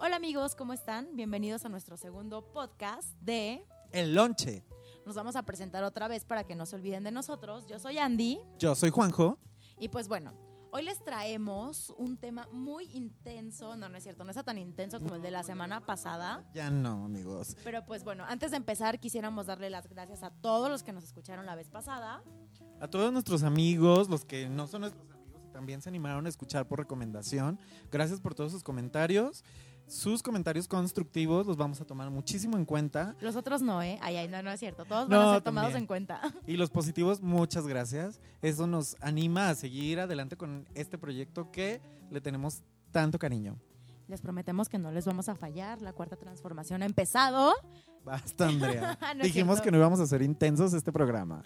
Hola amigos, ¿cómo están? Bienvenidos a nuestro segundo podcast de El lonche. Nos vamos a presentar otra vez para que no se olviden de nosotros. Yo soy Andy Yo soy Juanjo. y pues bueno, hoy les traemos un tema muy intenso. No, no es cierto, no está tan intenso como el de la semana pasada. Ya no, amigos. Pero pues bueno, antes de empezar quisiéramos darle las gracias a todos los que nos escucharon la vez pasada. A todos nuestros amigos, los que no son nuestros amigos y también se animaron a escuchar por recomendación. Gracias por todos sus comentarios. Sus comentarios constructivos los vamos a tomar muchísimo en cuenta. Los otros no, ¿eh? Ay, ay, no, no es cierto. Todos No, van a ser tomados también. en cuenta. Y los positivos, muchas gracias. Eso nos anima a seguir adelante con este proyecto que le tenemos tanto cariño. Les prometemos que no les vamos a fallar. La cuarta transformación ha empezado. Basta, Andrea. No Dijimos cierto. que no íbamos a ser intensos este programa.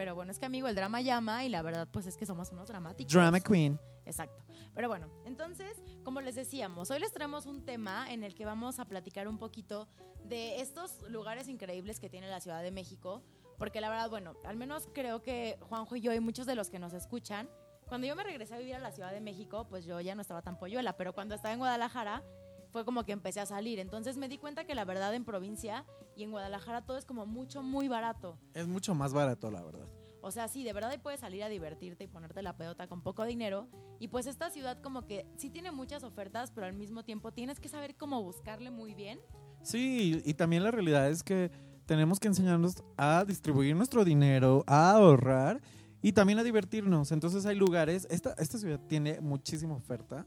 Pero bueno, es que amigo, el drama llama y la verdad pues es que somos unos dramáticos. Drama Queen. Exacto. Pero bueno, entonces, como les decíamos, hoy les traemos un tema en el que vamos a platicar un poquito de estos lugares increíbles que tiene la Ciudad de México. Porque la verdad, bueno, al menos creo que Juanjo y yo y muchos de los que nos escuchan, cuando yo me regresé a vivir a la Ciudad de México, pues yo ya no estaba tan polluela, pero cuando estaba en Guadalajara fue como que empecé a salir. Entonces me di cuenta que la verdad en provincia y en Guadalajara todo es como mucho, muy barato. Es mucho más barato, la verdad. O sea, sí, de verdad ahí puedes salir a divertirte y ponerte la pedota con poco dinero. Y pues esta ciudad como que sí tiene muchas ofertas, pero al mismo tiempo tienes que saber cómo buscarle muy bien. Sí, y también la realidad es que tenemos que enseñarnos a distribuir nuestro dinero, a ahorrar y también a divertirnos. Entonces hay lugares, esta, esta ciudad tiene muchísima oferta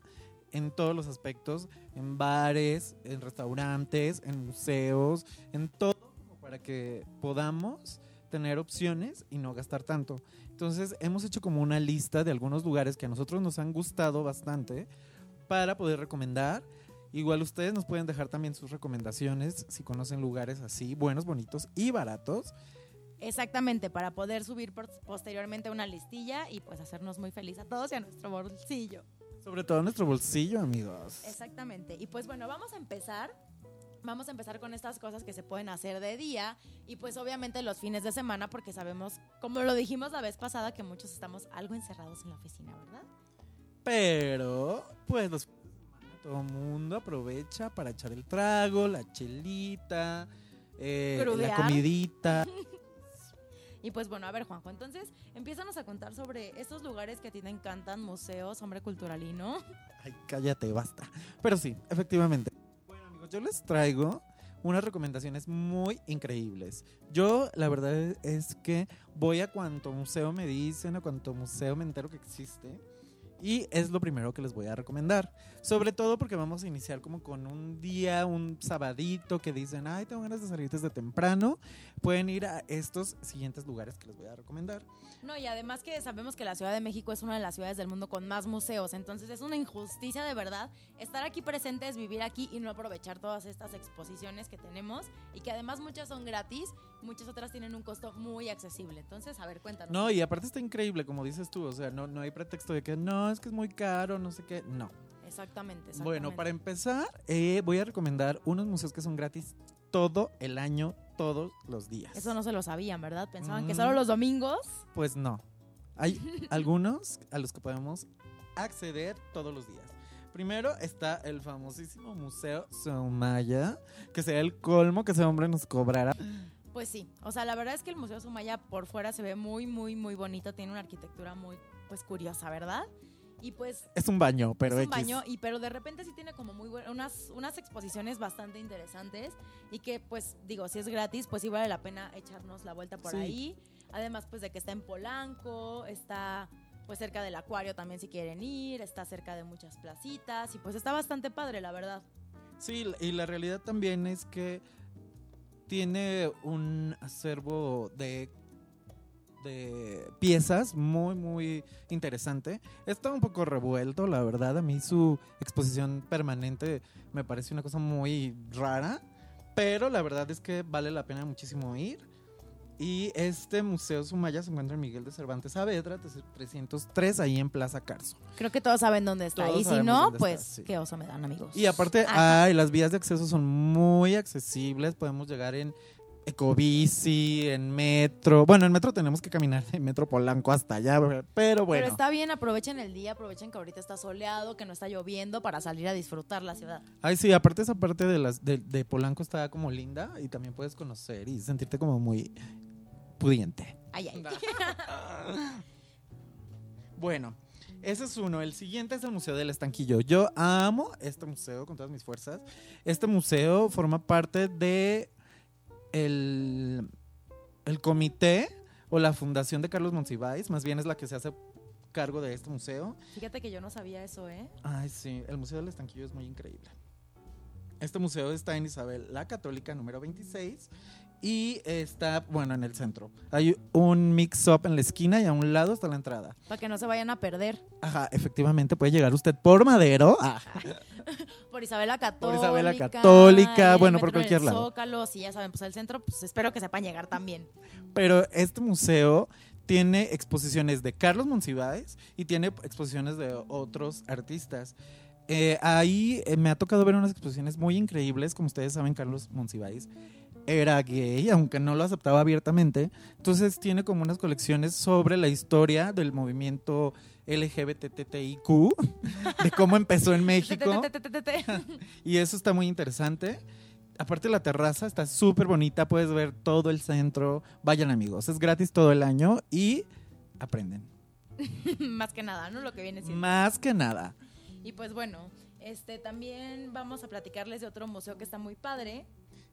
en todos los aspectos, en bares, en restaurantes, en museos, en todo, como para que podamos tener opciones y no gastar tanto. Entonces hemos hecho como una lista de algunos lugares que a nosotros nos han gustado bastante para poder recomendar. Igual ustedes nos pueden dejar también sus recomendaciones si conocen lugares así, buenos, bonitos y baratos. Exactamente, para poder subir posteriormente una listilla y pues hacernos muy feliz a todos y a nuestro bolsillo. Sobre todo nuestro bolsillo, amigos. Exactamente. Y pues bueno, vamos a empezar. Vamos a empezar con estas cosas que se pueden hacer de día y pues obviamente los fines de semana porque sabemos, como lo dijimos la vez pasada, que muchos estamos algo encerrados en la oficina, ¿verdad? Pero, pues los todo el mundo aprovecha para echar el trago, la chelita, eh, la comidita. Y pues bueno, a ver Juanjo, entonces empiézanos a contar sobre estos lugares que a ti te encantan, museos, hombre culturalino. Ay, cállate, basta. Pero sí, efectivamente. Bueno, amigos, yo les traigo unas recomendaciones muy increíbles. Yo, la verdad es que voy a cuanto museo me dicen, a cuanto museo me entero que existe. Y es lo primero que les voy a recomendar. Sobre todo porque vamos a iniciar como con un día, un sabadito que dicen, ay, tengo ganas de salir desde temprano. Pueden ir a estos siguientes lugares que les voy a recomendar. No, y además que sabemos que la Ciudad de México es una de las ciudades del mundo con más museos, entonces es una injusticia de verdad estar aquí presentes, vivir aquí y no aprovechar todas estas exposiciones que tenemos y que además muchas son gratis, muchas otras tienen un costo muy accesible. Entonces, a ver, cuéntanos. No, y aparte está increíble, como dices tú. O sea, no, no hay pretexto de que no, es que es muy caro, no sé qué. No. Exactamente, exactamente. Bueno, para empezar, eh, voy a recomendar unos museos que son gratis todo el año, todos los días. Eso no se lo sabían, ¿verdad? Pensaban que Mm. solo los domingos. Pues no. Hay algunos a los que podemos acceder todos los días. Primero está el famosísimo Museo Sumaya, que sea el colmo que ese hombre nos cobrara. Pues sí, o sea, la verdad es que el Museo Sumaya por fuera se ve muy, muy, muy bonito, tiene una arquitectura muy, pues curiosa, ¿verdad? Y pues Es un baño, pero es un X. baño, y pero de repente sí tiene como muy buenas, unas, unas exposiciones bastante interesantes y que pues digo, si es gratis, pues sí vale la pena echarnos la vuelta por Sí. ahí. Además pues de que está en Polanco, está pues cerca del acuario también si quieren ir, está cerca de muchas placitas y pues está bastante padre, la verdad. Sí, y la realidad también es que tiene un acervo de, de piezas muy, muy interesante. Está un poco revuelto, la verdad. A mí su exposición permanente me parece una cosa muy rara, pero la verdad es que vale la pena muchísimo ir. Y este Museo Sumaya se encuentra en Miguel de Cervantes Saavedra, 303, ahí en Plaza Carso. Creo que todos saben dónde está Todos y si no, pues está, sí. qué oso me dan amigos. Y aparte, Ajá. ay, las vías de acceso son muy accesibles. Podemos llegar en ecobici, en metro. Bueno, en metro tenemos que caminar de Metro Polanco hasta allá, pero bueno. Pero está bien, aprovechen el día, aprovechen que ahorita está soleado, que no está lloviendo para salir a disfrutar la ciudad. Ay, sí, aparte esa parte de, las, de, de Polanco está como linda y también puedes conocer y sentirte como muy pudiente. Ay, ay. Bueno, ese es uno. El siguiente es el Museo del Estanquillo. Yo amo este museo con todas mis fuerzas. Este museo forma parte de el, el comité o la fundación de Carlos Monsiváis. Más bien es la que se hace cargo de este museo. Fíjate que yo no sabía eso, ¿eh? Ay, sí, el Museo del Estanquillo es muy increíble. Este museo está en Isabel la Católica número 26 y está, bueno, en el centro. Hay un mix-up en la esquina y a un lado está la entrada. Para que no se vayan a perder. Ajá, efectivamente puede llegar usted por Madero. Ah, Por Isabela Católica. Isabela Católica, bueno, por cualquier lado. Zócalo, si ya saben, pues el centro, pues espero que sepan llegar también. pero este museo tiene exposiciones de Carlos Monsiváis y tiene exposiciones de otros artistas. Eh, ahí eh, me ha tocado ver unas exposiciones muy increíbles. Como ustedes saben, Carlos Monsiváis era gay, aunque no lo aceptaba abiertamente. Entonces tiene como unas colecciones sobre la historia del movimiento LGBTTIQ, de cómo empezó en México. Y eso está muy interesante. Aparte la terraza está súper bonita, puedes ver todo el centro. Vayan amigos, es gratis todo el año y aprenden. Más que nada, ¿no? Lo que viene siendo. Más que nada. Y pues bueno, este también vamos a platicarles de otro museo que está muy padre.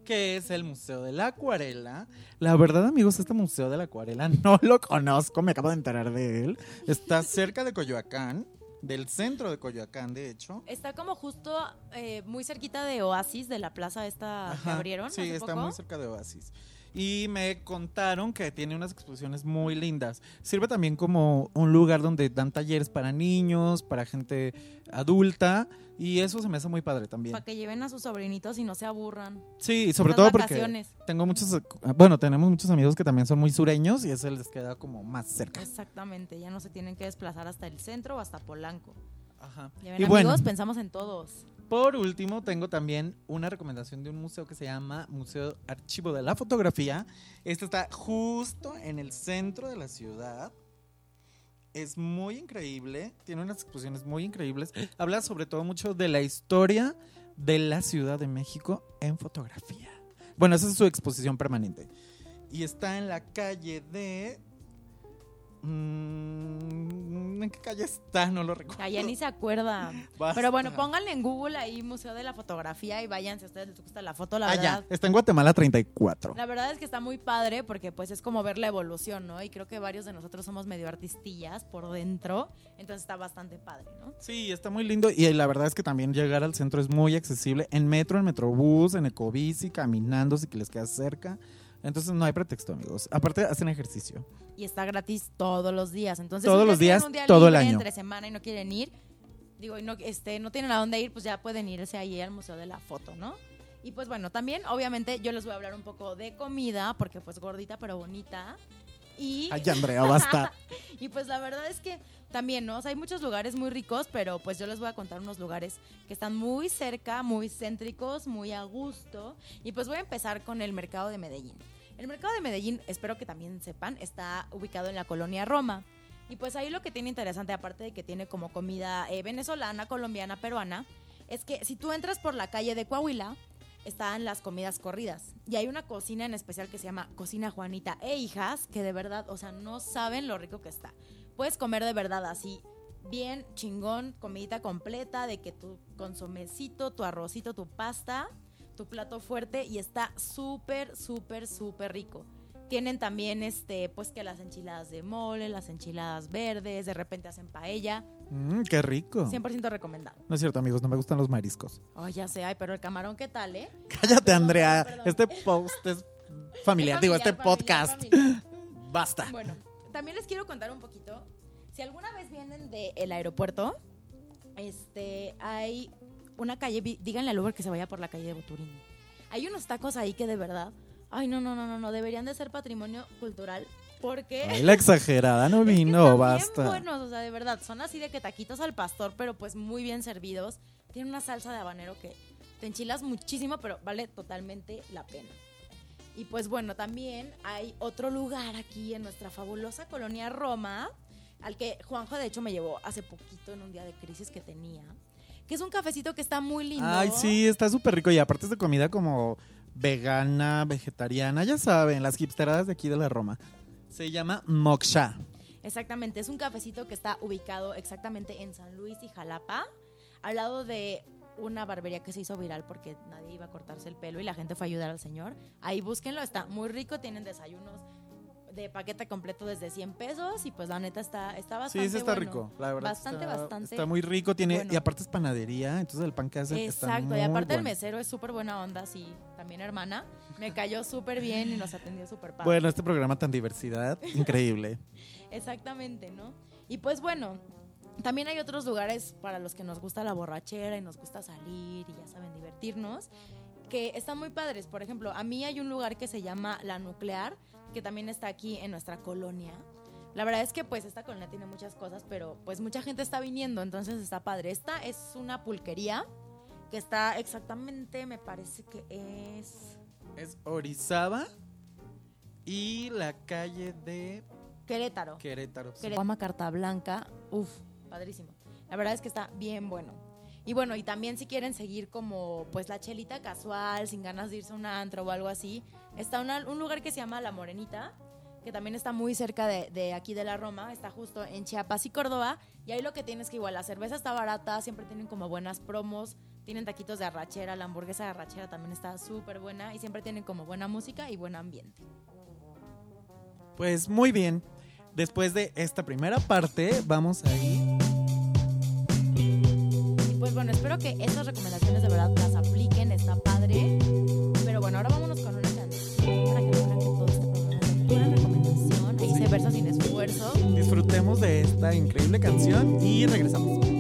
Que es el Museo de la Acuarela. La verdad, amigos, este Museo de la Acuarela no lo conozco, me acabo de enterar de él. Está cerca de Coyoacán, del centro de Coyoacán, de hecho. Está como justo eh, muy cerquita de Oasis, de la plaza esta que abrieron. Sí, hace está poco. muy cerca de Oasis. Y me contaron que tiene unas exposiciones muy lindas. Sirve también como un lugar donde dan talleres para niños, para gente adulta. Y eso se me hace muy padre también. Para que lleven a sus sobrinitos y no se aburran. Sí, y sobre Estas todo porque vacaciones. tengo muchos, bueno, tenemos muchos amigos que también son muy sureños y eso les queda como más cerca. Exactamente, ya no se tienen que desplazar hasta el centro o hasta Polanco. Ajá. Ya ven, Y amigos, bueno, pensamos en todos. por último, tengo también una recomendación de un museo que se llama Museo Archivo de la Fotografía. Este está justo en el centro de la ciudad. Es muy increíble, tiene unas exposiciones muy increíbles. Habla sobre todo mucho de la historia de la Ciudad de México en fotografía. Bueno, esa es su exposición permanente. Y está en la calle de... mm, ¿En qué calle está? No lo recuerdo. Ya, ni se acuerda. Basta. Pero bueno, pónganle en Google ahí Museo de la Fotografía y vayan si a ustedes les gusta la foto, la Ah, ya. verdad. Está en Guatemala 34. La verdad es que está muy padre porque pues es como ver la evolución, ¿no? Y creo que varios de nosotros somos medio artistillas por dentro, entonces está bastante padre, ¿no? Sí, está muy lindo y la verdad es que también llegar al centro es muy accesible en metro, en metrobús, en ecobici, caminando si que les queda cerca. Entonces no hay pretexto, amigos. Aparte hacen ejercicio. Y está gratis todos los días, entonces Todos si los días, un día todo el libre año. entre semana y no quieren ir, digo, y no este no tienen a dónde ir, pues ya pueden irse ahí al Museo de la Foto, ¿no? Y pues bueno, también obviamente yo les voy a hablar un poco de comida porque pues gordita pero bonita. Y Ay, Andrea, basta. Y pues la verdad es que también, ¿no? O sea, hay muchos lugares muy ricos, pero pues yo les voy a contar unos lugares que están muy cerca, muy céntricos, muy a gusto. Y pues voy a empezar con el mercado de Medellín. El mercado de Medellín, espero que también sepan, está ubicado en la colonia Roma. Y pues ahí lo que tiene interesante, aparte de que tiene como comida eh, venezolana, colombiana, peruana, es que si tú entras por la calle de Coahuila, están las comidas corridas. Y hay una cocina en especial que se llama Cocina Juanita e Hijas, que de verdad, o sea, no saben lo rico que está. Puedes comer de verdad así, bien chingón, comidita completa, de que tu consomecito, tu arrocito, tu pasta, tu plato fuerte, y está súper, súper, súper rico. Tienen también, este, pues que las enchiladas de mole, las enchiladas verdes, de repente hacen paella. Mm, qué rico. 100% recomendado. No es cierto, amigos, no me gustan los mariscos. Oh, ya sé, ay, pero el camarón, ¿qué tal, eh? Cállate, Perdón, Andrea. perdón. Este post es familiar, digo, este familiar, podcast. familiar. Basta. Bueno, también les quiero contar un poquito. Si alguna vez vienen del aeropuerto, este, hay una calle, díganle al Uber que se vaya por la calle de Boturini. Hay unos tacos ahí que de verdad, ay, no, no, no, no, no, deberían de ser patrimonio cultural porque... Ay, la exagerada no es que vino, basta. Buenos, o sea, de verdad, son así de que taquitos al pastor, pero pues muy bien servidos. Tiene una salsa de habanero que te enchilas muchísimo, pero vale totalmente la pena. Y pues bueno, también hay otro lugar aquí en nuestra fabulosa colonia Roma, al que Juanjo de hecho me llevó hace poquito en un día de crisis que tenía, que es un cafecito que está muy lindo. Ay, sí, está súper rico. Y aparte es de comida como vegana, vegetariana, ya saben, las hipsteradas de aquí de la Roma. Se llama Moksha. Exactamente, es un cafecito que está ubicado exactamente en San Luis y Jalapa, al lado de una barbería que se hizo viral porque nadie iba a cortarse el pelo y la gente fue a ayudar al señor. Ahí búsquenlo, está muy rico, tienen desayunos de paquete completo desde 100 pesos y pues la neta está, está bastante Sí, sí está bueno. rico, la verdad. Bastante, está, bastante Está muy rico, tiene bueno. y aparte es panadería, entonces el pan que está Exacto, muy y aparte el bueno. mesero es súper buena onda, sí, también hermana. Me cayó súper bien y nos atendió súper padre. Bueno, este programa tan diversidad, increíble. Exactamente, ¿no? Y pues bueno, también hay otros lugares para los que nos gusta la borrachera y nos gusta salir y ya saben, divertirnos, que están muy padres. Por ejemplo, a mí hay un lugar que se llama La Nuclear, que también está aquí en nuestra colonia. La verdad es que pues esta colonia tiene muchas cosas, pero pues mucha gente está viniendo, entonces está padre. Esta es una pulquería que está exactamente, me parece que es Es Orizaba y la calle de Querétaro. Querétaro. sí. Querétaro. Carta Blanca, uf, padrísimo. La verdad es que está bien bueno. Y bueno, y también si quieren seguir como pues la chelita casual, sin ganas de irse a un antro o algo así, está un lugar que se llama La Morenita, que también está muy cerca de, de aquí de la Roma, está justo en Chiapas y Córdoba, y ahí lo que tienes que igual, la cerveza está barata, siempre tienen como buenas promos, tienen taquitos de arrachera, la hamburguesa de arrachera también está súper buena, y siempre tienen como buena música y buen ambiente. Pues muy bien. Después de esta primera parte, vamos a ir. Pues bueno, espero que estas recomendaciones de verdad las apliquen, está padre. Pero bueno, ahora vámonos con una canción para que vean que todo este programa es de pura recomendación. Ahí se versa sin esfuerzo. Disfrutemos de esta increíble canción y regresamos.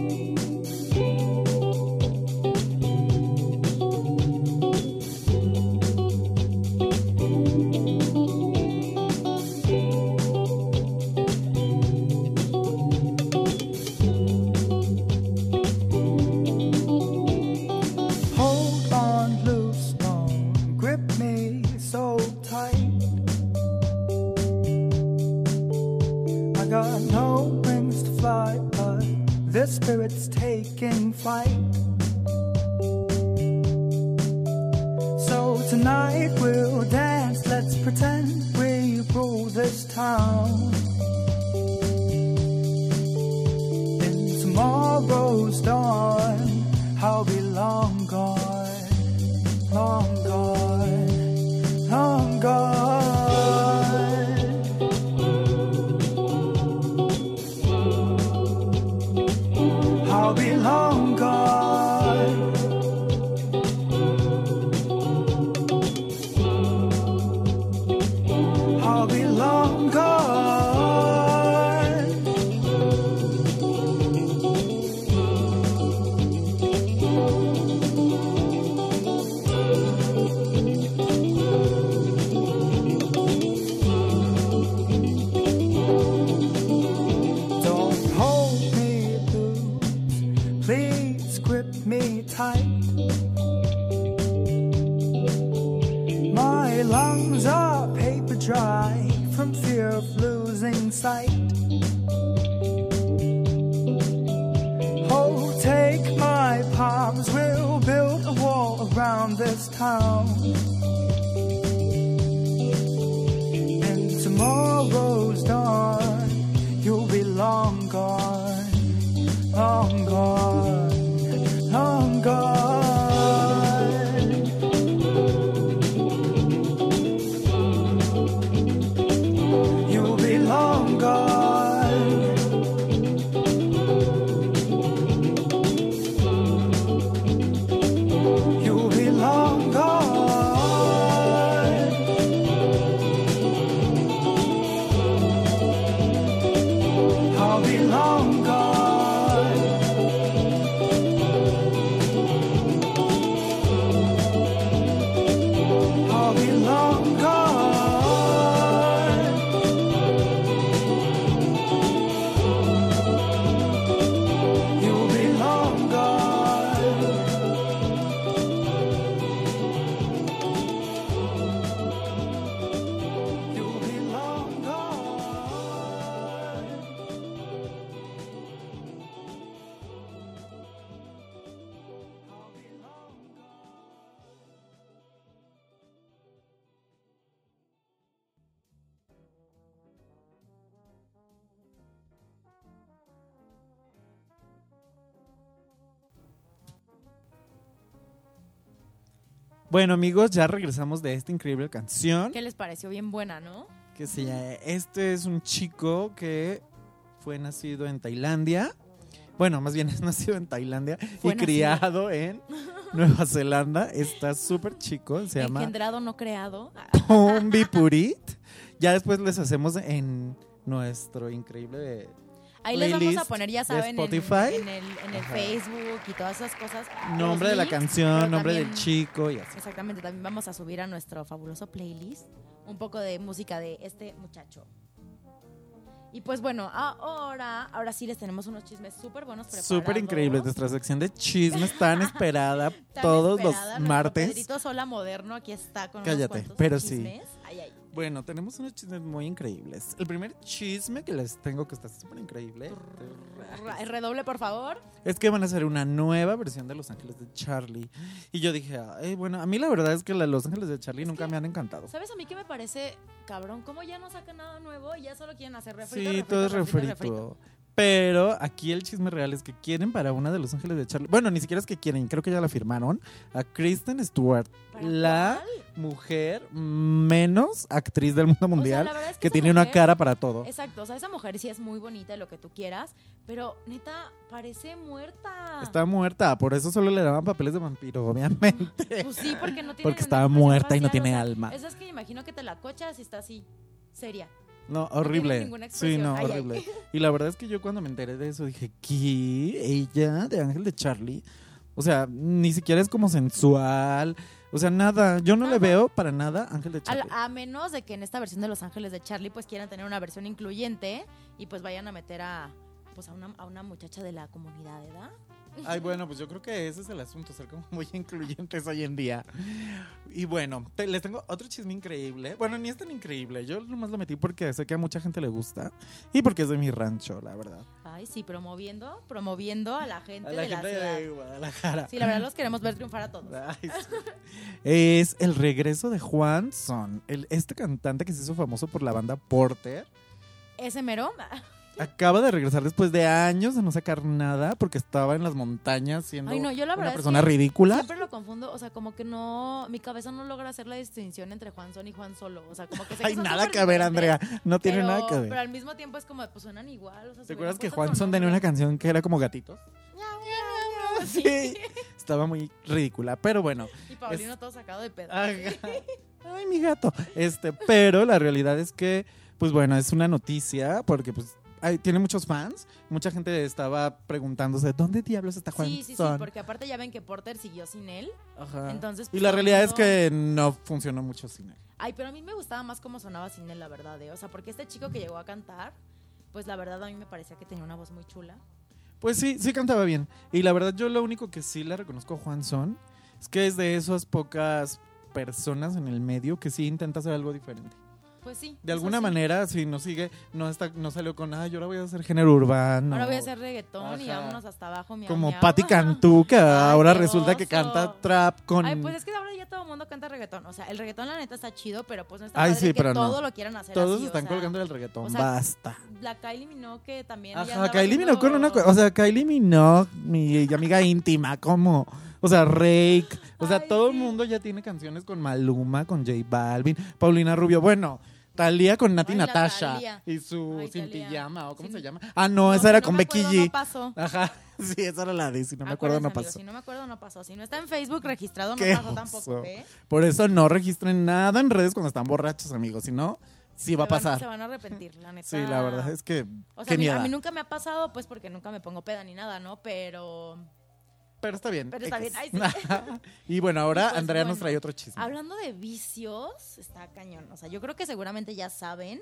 long. Bueno, amigos, ya regresamos de esta increíble canción. ¿Qué les pareció bien buena, no? Que se llama- Este es un chico que fue nacido en Tailandia. Bueno, más bien es nacido en Tailandia Fue y nacido. criado en Nueva Zelanda. Está súper chico. Se llama Engendrado, no creado. Pombi Purit. Ya después les hacemos en nuestro increíble Ahí les vamos a poner, ya saben, en, en el, en el. Facebook y todas esas cosas. nombre de la canción, nombre del también- chico y así. Exactamente, también vamos a subir a nuestro fabuloso playlist un poco de música de este muchacho. Y pues bueno, ahora, ahora sí les tenemos unos chismes súper buenos preparados. Súper increíble. Nuestra sección de chismes tan esperada Tan todos esperada, los martes. Pedrito Sola moderno aquí está con Cállate, unos pero sí. Chismes. Ay, ay. Bueno, tenemos unos chismes muy increíbles. El primer chisme que les tengo que está súper increíble Ra- Redoble, por favor. es que van a hacer una nueva versión de Los Ángeles de Charlie. Y yo dije, "Ay, bueno, a mí la verdad es que la Los Ángeles de Charlie Es nunca que- me han encantado. ¿Sabes a mí qué me parece, cabrón? ¿Cómo ya no sacan nada nuevo y ya solo quieren hacer refrito, Sí, refrito, todo es refrito, refrito. refrito? Pero aquí el chisme real es que quieren para una de Los Ángeles de Charlie. Bueno, ni siquiera es que quieren, creo que ya la firmaron. A Kristen Stewart, ¿Para la cuál? mujer menos actriz del mundo O sea, mundial la verdad es que esa tiene una cara para todo. Exacto, o sea, esa mujer sí es muy bonita y lo que tú quieras, pero neta, parece muerta. Está muerta, por eso solo le daban papeles de vampiro, obviamente. Pues sí, porque no tiene Porque estaba muerta y no tiene o sea, alma. Eso es que imagino que te la cochas y está así, seria. No, horrible. ninguna sí, no, Ay, ay. horrible. Y la verdad es que yo cuando me enteré de eso dije, ¿qué? ¿Ella? ¿De Ángel de Charlie? O sea, ni siquiera es como sensual. O sea, nada. Yo no le veo para nada Ángel de Charlie. a menos de que en esta versión de Los Ángeles de Charlie pues quieran tener una versión incluyente y pues vayan a meter a pues a una, a una muchacha de la comunidad, ¿verdad? Ay, bueno, pues yo creo que ese es el asunto, ser como muy incluyentes hoy en día. Y bueno, te- les tengo otro chisme increíble. Bueno, ni es tan increíble. Yo nomás lo metí porque sé que a mucha gente le gusta y porque es de mi rancho, la verdad. Ay, sí, promoviendo, promoviendo a la gente A la de gente la ciudad. de Guadalajara. Sí, la verdad los queremos ver triunfar a todos. Ay, sí. Es el regreso de Juan Son, el, este cantante que se hizo famoso por la banda Porter. Ese mero, Acaba de regresar después de años de no sacar nada porque estaba en las montañas siendo Ay, no, yo la una es persona que ridícula. Siempre lo confundo, o sea, como que no, mi cabeza no logra hacer la distinción entre Juan Son y Juan Solo, o sea, como que sé Hay nada que ver, Andrea. No tiene pero- nada que ver. Pero al mismo tiempo es como, pues suenan igual. O sea, ¿Te acuerdas que Juan Son tenía una canción que era como gatitos? Sí. Sí. Estaba muy ridícula, pero bueno. Y Paulino todo sacado de pedo. Ay, mi gato. Este, pero la realidad es que, pues bueno, es una noticia porque pues hay- tiene muchos fans. Mucha gente estaba preguntándose, ¿dónde diablos está Juan Sí, sí, sí, porque aparte ya ven que Porter siguió sin él. Ajá. Entonces, y pues, la todo el realidad es que no funcionó mucho sin él. Ay, pero a mí me gustaba más cómo sonaba sin él, la verdad, ¿eh? O sea, porque este chico que llegó a cantar, pues la verdad a mí me parecía que tenía una voz muy chula. Pues sí, sí cantaba bien. Y la verdad yo lo único que sí le reconozco a Juan Son es que es de esas pocas personas en el medio que sí intenta hacer algo diferente. Pues sí. De alguna sí. manera, si no sigue, no está, no salió con, ay, yo ahora voy a hacer género urbano. Ahora voy a hacer reggaetón y vámonos hasta abajo, miau, Como miau. Patti Cantú, que ahora resulta que canta trap con... Ay, pues es que ahora ya todo el mundo canta reggaetón. O sea, el reggaetón la neta está chido, pero pues no está Ay, padre sí, que pero no. todo lo quieran hacer Todos así, o están sea, colgando del reggaetón, o sea, basta. La Kylie Minogue también Ajá, Kylie Minogue con una... O sea, Kylie Minogue, mi amiga íntima, como... O sea, Rake. O sea, Ay, todo el mundo ya tiene canciones con Maluma, con J Balvin, Paulina Rubio. Bueno, Talía con Nati Ay, Natasha. Y su Ay, Sin Thalía. Pijama, ¿o cómo se llama? Ah, no, esa si era no con me Becky acuerdo, G. No pasó. Ajá, sí, esa era la de Si no me acuerdo, no pasó. Si no me acuerdo, no pasó. Si no está en Facebook registrado, no pasó tampoco. ¿eh? Por eso no registren nada en redes cuando están borrachos, amigos. Si no, sí va a pasar. Se van a arrepentir, la neta. Sí, la verdad es que. O sea, a mí, a miedo. mí nunca me ha pasado, pues porque nunca me pongo peda ni nada, ¿no? Pero Pero está bien. Pero está X. bien, ay, y bueno, ahora Pues Andrea nos trae otro chisme. hablando de vicios, está cañón. O sea, yo creo que seguramente ya saben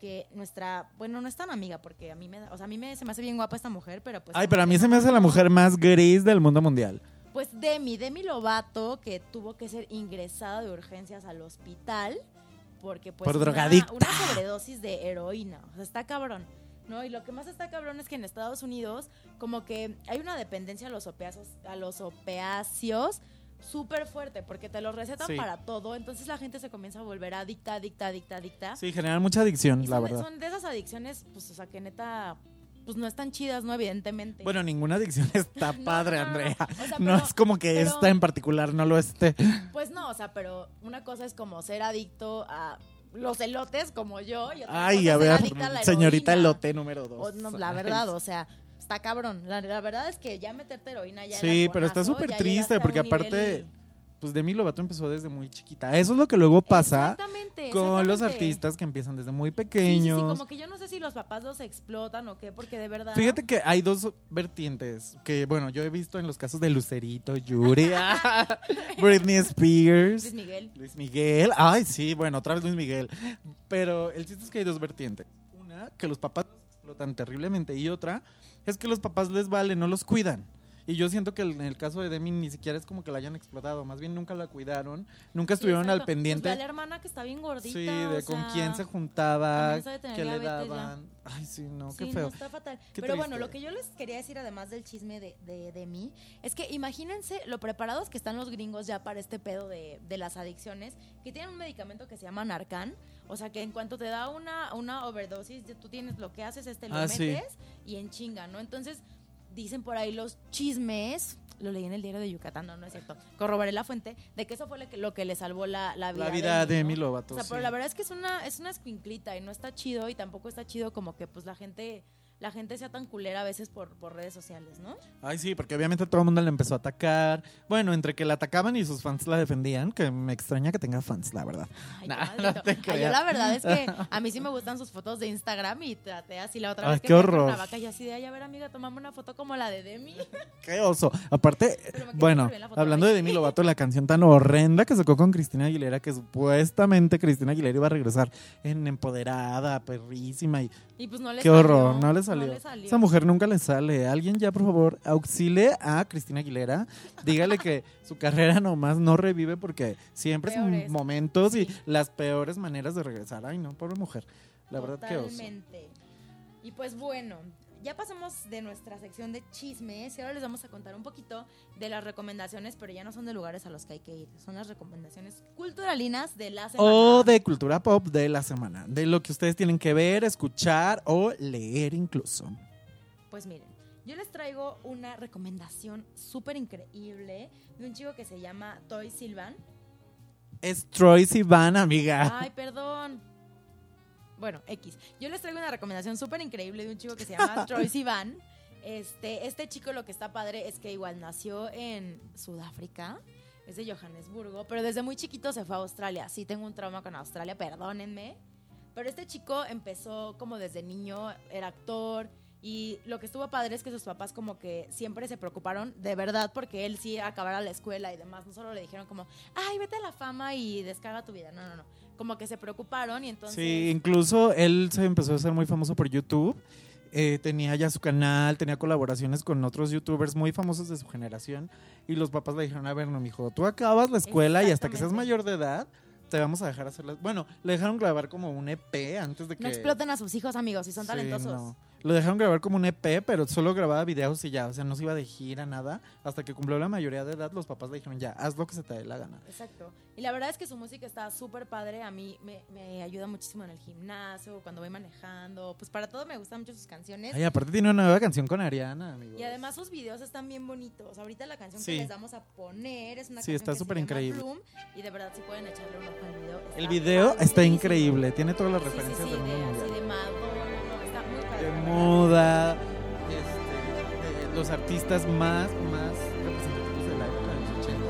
que nuestra, bueno, no es tan amiga, porque a mí me, o sea, a mí me, se me hace bien guapa esta mujer, pero pues... Ay, pero a mí se me hace la mujer más gris del mundo mundial. Pues Demi, Demi Lovato, que tuvo que ser ingresada de urgencias al hospital porque pues Por una- drogadicta. Una, sobredosis de heroína, o sea, está cabrón. ¿No? Y lo que más está cabrón es que en Estados Unidos como que hay una dependencia a los opiáceos, a los opiáceos súper fuerte porque te los recetan Sí. para todo, entonces la gente se comienza a volver adicta, adicta, adicta, adicta. Sí, generan mucha adicción, Y la son, verdad. son de esas adicciones, pues, o sea, que neta pues no están chidas, ¿no? Evidentemente. Bueno, ninguna adicción está padre, no, no, no. Andrea. O sea, no pero- es como que pero- esta en particular no lo esté. Pues no, o sea, pero una cosa es como ser adicto a los elotes como yo. Y Ay, a ver, a señorita elote número dos. O, no, la verdad, o sea, está cabrón. La, la verdad es que ya meterte heroína ya Sí, era pero está súper triste, porque aparte, pues Demi Lovato empezó desde muy chiquita. Eso es lo que luego pasa con los artistas que empiezan desde muy Sí, sí, sí, pequeños. como que yo no sé si los papás los explotan o qué, porque de verdad. Fíjate que hay dos vertientes que, bueno, yo he visto en los casos de Lucerito, Yuri, Britney Spears, Luis Miguel. Luis Miguel. Ay, sí, bueno, otra vez Luis Miguel. Pero el chiste es que hay dos vertientes. Una, que los papás los explotan terriblemente y otra es que los papás les vale, no los cuidan. Y yo siento que en el caso de Demi ni siquiera es como que la hayan explotado, más bien nunca la cuidaron, nunca Sí, estuvieron al exacto. pendiente. Pues la hermana que está bien gordita. Sí, de con sea, quién se juntaba, qué le ya. daban. Ay, sí, no, qué sí, feo. no, está fatal. Qué Pero bueno, lo que yo les quería decir, además del chisme de, de, de mí, es que imagínense lo preparados que están los gringos ya para este pedo de, de las adicciones, que tienen un medicamento que se llama Narcan. O sea, que en cuanto te da una, una overdosis, tú tienes lo que haces es te lo Ah, sí. metes y en chinga, ¿no? Entonces, dicen por ahí los chismes. Lo leí en el diario de Yucatán, no, no es cierto. Corroboré la fuente de que eso fue lo que, lo que le salvó la, la vida. La vida de Demi ¿no? O sea, sí. pero la verdad es que es una, es una escuinclita y no está chido y tampoco está chido como que pues la gente, la gente sea tan culera a veces por, por redes sociales, ¿no? Ay, sí, porque obviamente todo el mundo la empezó a atacar. Bueno, entre que la atacaban y sus fans la defendían, que me extraña que tenga fans, la verdad. Ay, Nah, no te Ay, yo creas. la verdad es que a mí sí me gustan sus fotos de Instagram y traté así la otra Ay, vez que qué a horror. Y así de, ay, a ver amiga, tomame una foto como la de Demi. Qué oso. Aparte, bueno, hablando de Demi Lovato, la canción tan horrenda que sacó con Cristina Aguilera, que supuestamente Cristina Aguilera iba a regresar en empoderada, perrísima y Y pues no le qué salió. horror, no le salió. le salió. Esa mujer nunca le sale. Alguien ya, por favor, auxilie a Cristina Aguilera. Dígale que su carrera nomás no revive porque siempre son Peores. momentos y las peores maneras de regresar. Ay, no, pobre mujer. La verdad que oso. Y pues bueno, ya pasamos de nuestra sección de chismes y ahora les vamos a contar un poquito de las recomendaciones, pero ya no son de lugares a los que hay que ir, son las recomendaciones culturalinas de la semana. O de cultura pop de la semana. De lo que ustedes tienen que ver, escuchar o leer incluso. Pues miren, yo les traigo una recomendación súper increíble de un chico que se llama Toy Silvan. Es Troy Sivan, amiga. Ay, perdón. Bueno, X. Yo les traigo una recomendación súper increíble de un chico que se llama Troy Sivan. Este, este chico lo que está padre es que igual nació en Sudáfrica, es de Johannesburgo, pero desde muy chiquito se fue a Australia. Sí, tengo un trauma con Australia, perdónenme. Pero este chico empezó como desde niño, era actor. Y lo que estuvo padre es que sus papás como que siempre se preocuparon de verdad porque él sí acabara la escuela y demás. No solo le dijeron como, ay, vete a la fama y descarga tu vida. No, no, no. Como que se preocuparon y entonces... Sí, incluso él se empezó a hacer muy famoso por YouTube. Eh, tenía ya su canal, tenía colaboraciones con otros youtubers muy famosos de su generación. Y los papás le dijeron, a ver, no, mijo, tú acabas la escuela y hasta que seas mayor de edad, te vamos a dejar hacerlas. Bueno, le dejaron grabar como un EP antes de que... No exploten a sus hijos, amigos, si son Sí, talentosos. no. Lo dejaron grabar como un EP, pero solo grababa videos y ya, o sea, no se iba de gira, nada. Hasta que cumplió la mayoría de edad, los papás le dijeron, ya, haz lo que se te dé la gana. Exacto. Y la verdad es que su música está súper padre. A mí me, me ayuda muchísimo en el gimnasio, cuando voy manejando. Pues para todo me gustan mucho sus canciones. Ay, aparte tiene una nueva canción con Ariana, amigo. Y además sus videos están bien bonitos. Ahorita la canción Sí. que les vamos a poner es una Sí, canción está súper increíble. Bloom, y de verdad si pueden echarle un ojo al video. El video está increíble, tiene todas las Sí, sí, referencias sí, del de, mundo. así de Madonna, de moda, este, de los artistas más, más representativos de la época de los 80.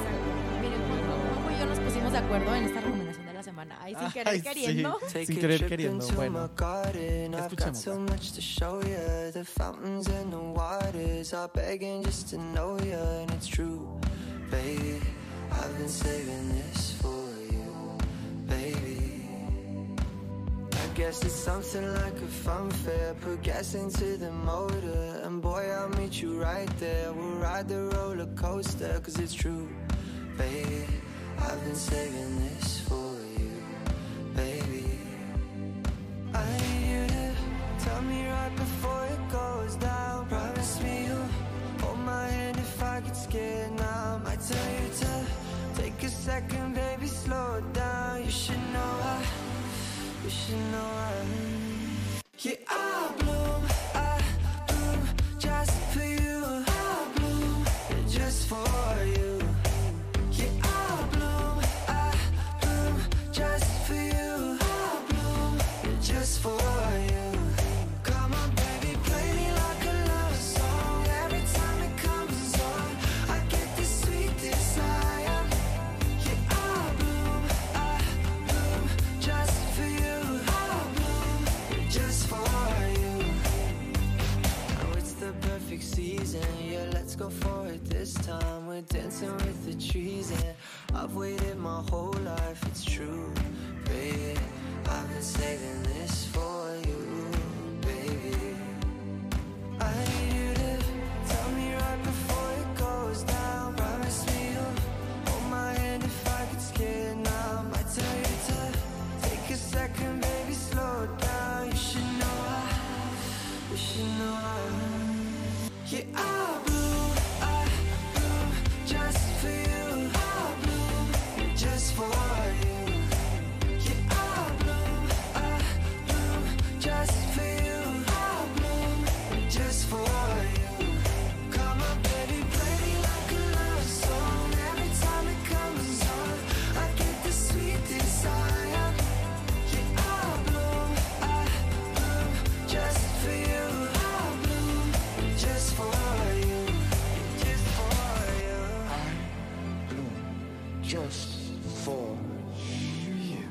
Exacto. Miren, Juanjo, yo nos pusimos de acuerdo en esta recomendación de la semana. Ahí sin querer Ay, sí. queriendo. Take Sin a querer trip queriendo, into bueno. my garden. I've got Escuchémosla. so much to show you. The fountains and the waters are begging just to know you, and it's true, baby. I've been saving this for guess it's something like a fun fair. Put gas into the motor, and boy, I'll meet you right there. We'll ride the roller coaster, cause it's true, baby. I've been saving this for you, baby. I need you to tell me right before it goes down. Promise me you'll hold my hand if I get scared now. I might tell you to take a second, baby, slow down. You should know I, should. Yeah, I bloom, just for you.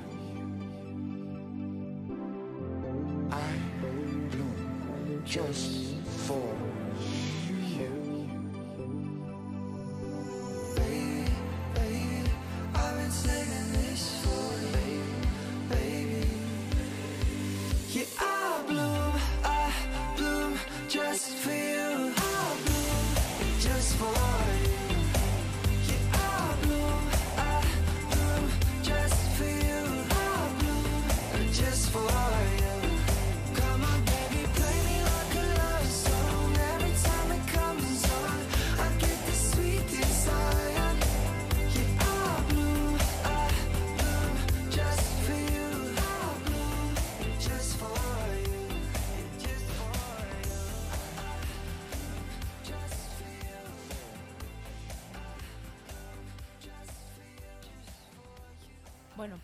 I bloom just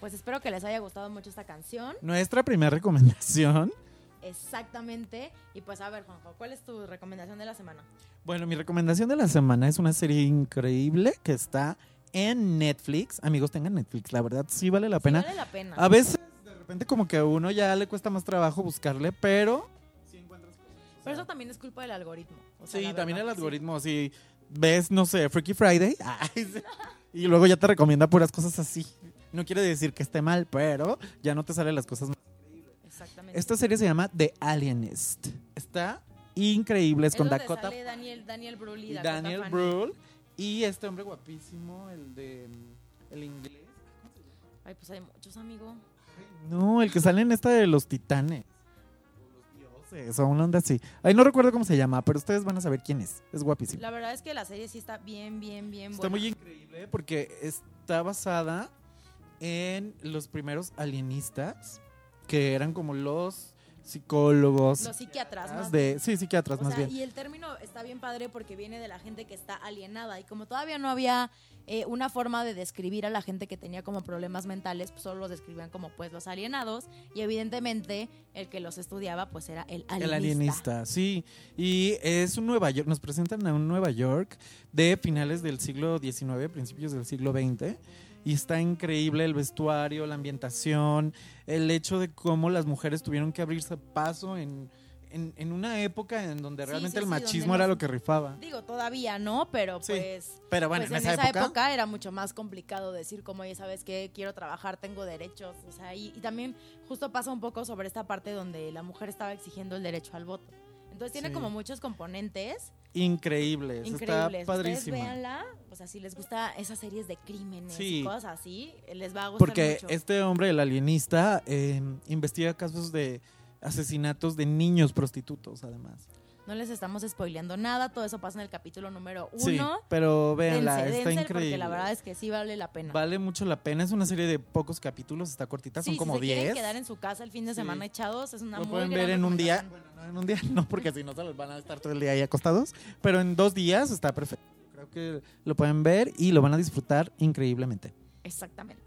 pues espero que les haya gustado mucho esta canción. Nuestra primera recomendación. Exactamente. Y pues a ver, Juanjo, ¿cuál es tu recomendación de la semana? Bueno, mi recomendación de la semana es una serie increíble que está en Netflix. Amigos, tengan Netflix, la verdad sí vale la Sí, pena. vale la pena. A veces, de repente, como que a uno ya le cuesta más trabajo buscarle, pero. Pero eso también es culpa del algoritmo. o sea, Sí, también el verdad, sí. algoritmo, si ves, no sé, Freaky Friday, ay, sí, y luego ya te recomienda puras cosas así. No quiere decir que esté mal, pero ya no te salen las cosas más. Exactamente. Esta serie se llama The Alienist. Está increíble, es Es con donde Dakota sale Daniel, Daniel Brühl y Dakota Daniel. Brühl y este hombre guapísimo, el de el inglés. Ay, pues hay muchos, amigo. No, el que sale en esta de los titanes. O los dioses, o una onda así. Ay, no recuerdo cómo se llama, pero ustedes van a saber quién es. Es guapísimo. La verdad es que la serie sí está bien, bien, bien Está buena. muy increíble porque está basada en los primeros alienistas, que eran como los psicólogos. Los psiquiatras, más de, sí, psiquiatras O más sea, bien. y el término está bien padre porque viene de la gente que está alienada. Y como todavía no había eh, una forma de describir a la gente que tenía como problemas mentales, pues solo los describían como pues los alienados. Y evidentemente el que los estudiaba pues era el alienista. El alienista, sí. Y es un Nueva York, nos presentan a un Nueva York de finales del siglo XIX, principios del siglo XX. Y está increíble el vestuario, la ambientación, el hecho de cómo las mujeres tuvieron que abrirse paso en, en, en una época en donde realmente sí, el machismo era lo que rifaba. Digo, todavía no, pero pues... Pero bueno, pues en, esa, época, era mucho más complicado decir como, oye, ¿sabes qué? Quiero trabajar, tengo derechos. O sea, y, y también justo pasa un poco sobre esta parte donde la mujer estaba exigiendo el derecho al voto. Entonces tiene Sí. como muchos componentes increíbles, increíbles. está padrísima. véanla, o sea, si les gusta esas series de crímenes Sí. y cosas así, les va a gustar Porque mucho. este hombre, el alienista, eh, investiga casos de asesinatos de niños prostitutos, además. No les estamos spoileando nada, todo eso pasa en el capítulo número uno. Sí, pero véanla, Dense, está dense, increíble. Porque la verdad es que sí vale la pena. Vale mucho la pena. Es una serie de pocos capítulos, está cortita, Sí, son como si se quieren 10. quedar en su casa el fin de Sí. semana echados, es una Lo muy pueden ver en un día. Bueno, no en un día no, porque si no se los van a estar todo el día ahí acostados. Pero en dos días está perfecto. Creo que lo pueden ver y lo van a disfrutar increíblemente. Exactamente.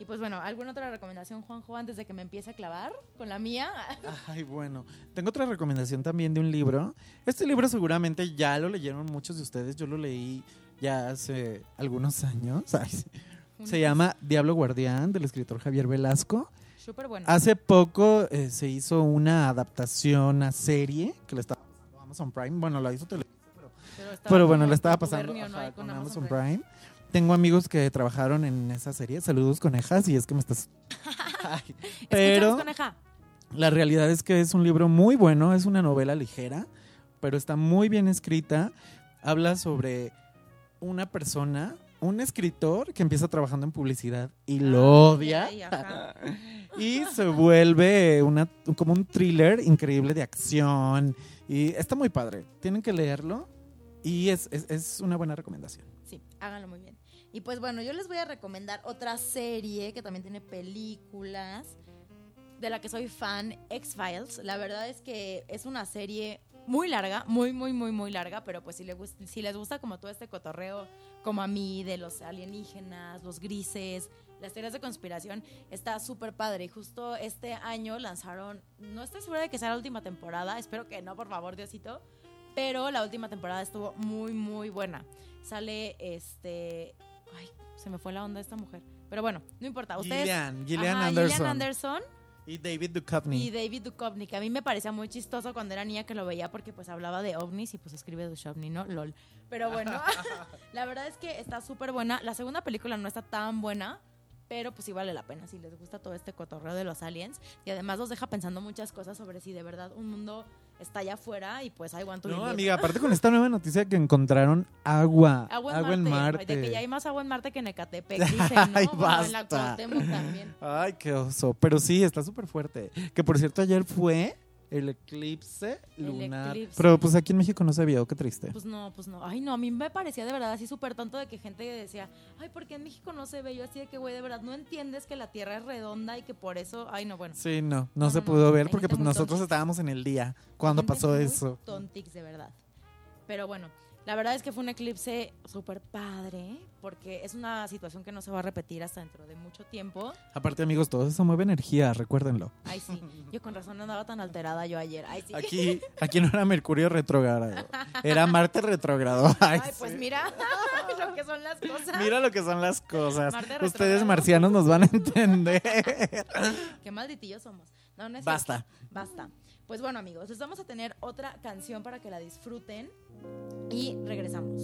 Y pues bueno, ¿alguna otra recomendación, Juanjo, antes de que me empiece a clavar con la mía? Ay, bueno. Tengo otra recomendación también de un libro. Este libro seguramente ya lo leyeron muchos de ustedes. Yo lo leí ya hace algunos años. Ay. Se llama Diablo Guardián del escritor Javier Velasco. Súper bueno. Hace poco eh, se hizo una adaptación a serie que le estaba pasando Amazon Prime. Bueno, la hizo Televisa, pero Pero Pero bueno, la estaba pasando contubernio, ¿no? ajá, Ahí con Amazon Prime. Tengo amigos que trabajaron en esa serie. Saludos, conejas, y es que me estás. Ay, pero coneja. la realidad es que es un libro muy bueno, es una novela ligera, pero está muy bien escrita. Habla sobre una persona, un escritor que empieza trabajando en publicidad y lo odia. Y se vuelve una, como un thriller increíble de acción. Y está muy padre. Tienen que leerlo. Y es, es- es una buena recomendación. Sí, háganlo muy bien. Y pues bueno, yo les voy a recomendar otra serie que también tiene películas, de la que soy fan, X-Files. La verdad es que es una serie muy larga, muy, muy, muy, muy larga, pero pues si, le gust- si les gusta como todo este cotorreo, como a mí, de los alienígenas, los grises, las teorías de conspiración, está súper padre. Y justo este año lanzaron, no estoy segura de que sea la última temporada, espero que no, por favor, Diosito, pero la última temporada estuvo muy, muy buena. Sale este. Ay, se me fue la onda de esta mujer. Pero bueno, no importa. Ustedes. Gillian, Gillian Ajá, Anderson. Gillian Anderson Y David Duchovny. y David Duchovny, que a mí me parecía muy chistoso cuando era niña que lo veía porque pues hablaba de ovnis y pues escribe Duchovny, ¿no? LOL. Pero bueno, la verdad es que está súper buena. La segunda película no está tan buena, pero pues sí vale la pena si les gusta todo este cotorreo de los aliens. Y además los deja pensando muchas cosas sobre si de verdad un mundo está allá afuera y pues I want to No, amiga, aparte con esta nueva noticia que encontraron agua. Agua en, en Marte. Marte. De que ya hay más agua en Marte que en Ecatepec, dicen, ¿no? Ay, Bueno, en la basta. Cuauhtémoc también. Ay, qué oso. Pero sí, está súper fuerte. Que por cierto, ayer fue el eclipse El lunar. eclipse. Pero pues aquí en México no se vio, qué triste. Pues no, pues no. Ay, no, a mí me parecía de verdad así súper tonto de que gente decía, ay, ¿por qué en México no se ve? Yo así de que, güey, de verdad, no entiendes que la Tierra es redonda y que por eso, ay, no, bueno. Sí, no, no, No, se no, pudo no, ver porque pues nosotros estábamos en el día cuando pasó eso. Tontix, de verdad. Pero bueno, la verdad es que fue un eclipse súper padre, porque es una situación que no se va a repetir hasta dentro de mucho tiempo. Aparte, amigos, todo eso mueve energía, recuérdenlo. Ay, sí, yo con razón no andaba tan alterada yo ayer. Ay, sí. Aquí, aquí no era Mercurio retrógrado, era Marte retrógrado. Ay, Ay, pues sí. mira lo que son las cosas. Mira lo que son las cosas. Marte Ustedes marcianos nos van a entender. Qué malditillos somos. No, no es Basta. cierto. Basta. Pues bueno, amigos, les vamos a tener otra canción para que la disfruten y regresamos.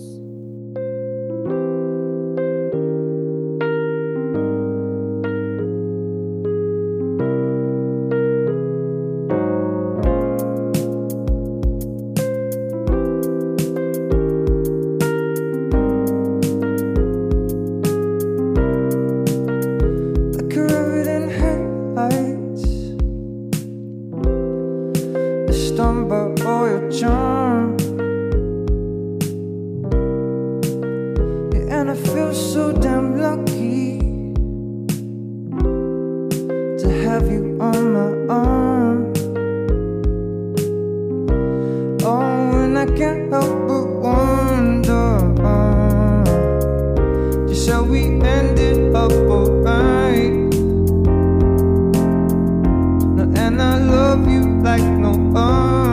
I love you like no other.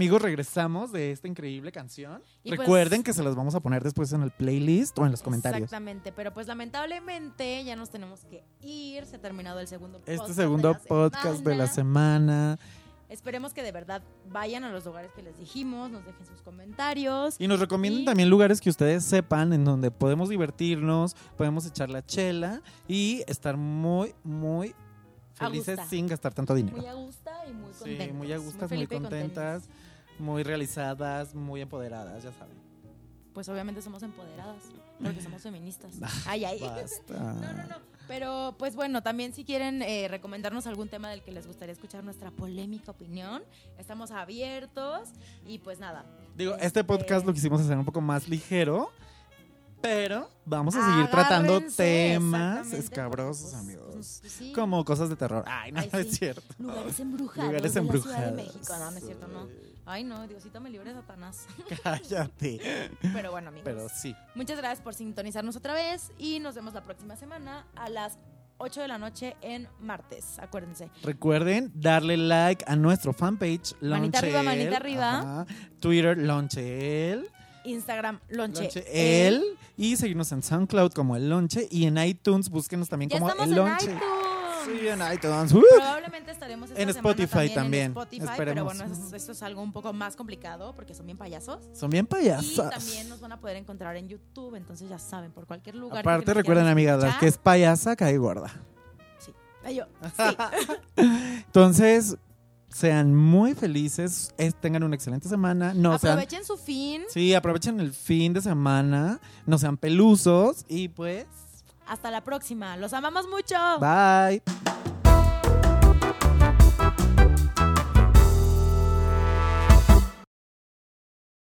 Amigos, regresamos de esta increíble canción. Y pues- Recuerden que se las vamos a poner después en el playlist o en los comentarios. Exactamente, pero pues lamentablemente ya nos tenemos que ir. Se ha terminado el segundo podcast. Este segundo podcast de la semana. Esperemos que de verdad vayan a los lugares que les dijimos, nos dejen sus comentarios. Y nos recomienden Y- también lugares que ustedes sepan en donde podemos divertirnos, podemos echar la chela y estar muy, muy felices sin gastar tanto dinero. Muy a gusto y muy Sí, contentos. muy a gustas, muy felipe y contentas, muy realizadas, muy empoderadas, ya saben. Pues obviamente somos empoderadas, porque somos feministas. Ay, ay. Basta. No, no, no. Pero, pues bueno, también si quieren eh, recomendarnos algún tema del que les gustaría escuchar nuestra polémica opinión, estamos abiertos. Y pues nada. Digo, este Este- podcast lo quisimos hacer un poco más ligero, pero vamos a seguir tratando temas escabrosos, pues, amigos. pues, sí, Como cosas de terror. Ay, no, Ay, no es cierto. Lugares embrujados. Lugares de embrujados. La Ciudad de México. No, no es cierto, no. Ay, no, Diosito me libre de Satanás. Cállate. Pero bueno, amigos. Pero sí. Muchas gracias por sintonizarnos otra vez y nos vemos la próxima semana a las 8 de la noche en martes. Acuérdense. Recuerden darle like a nuestro fanpage. Manita arriba, manita arriba. Ajá. Twitter, Lonchel. Instagram, Lonche. Lonche el. Y seguirnos en SoundCloud como El Lonche. Y en iTunes, búsquenos también Ya como estamos El en Lonche. iTunes. Sí, en iTunes. Probablemente estaremos esta En semana Spotify también. En Spotify, pero bueno, es- esto es algo un poco más complicado porque son bien payasos. Son bien Y payasas. también nos van a poder encontrar en YouTube, entonces ya saben, por cualquier lugar. Aparte, recuerden, la escuchar. que es payasa cae gorda. Ay, yo, sí. Entonces, sean muy felices, es- tengan una excelente semana. No sean, Aprovechen su fin. sí, aprovechen el fin de semana, no sean pelusos y pues, Hasta la próxima. Los amamos mucho. bye.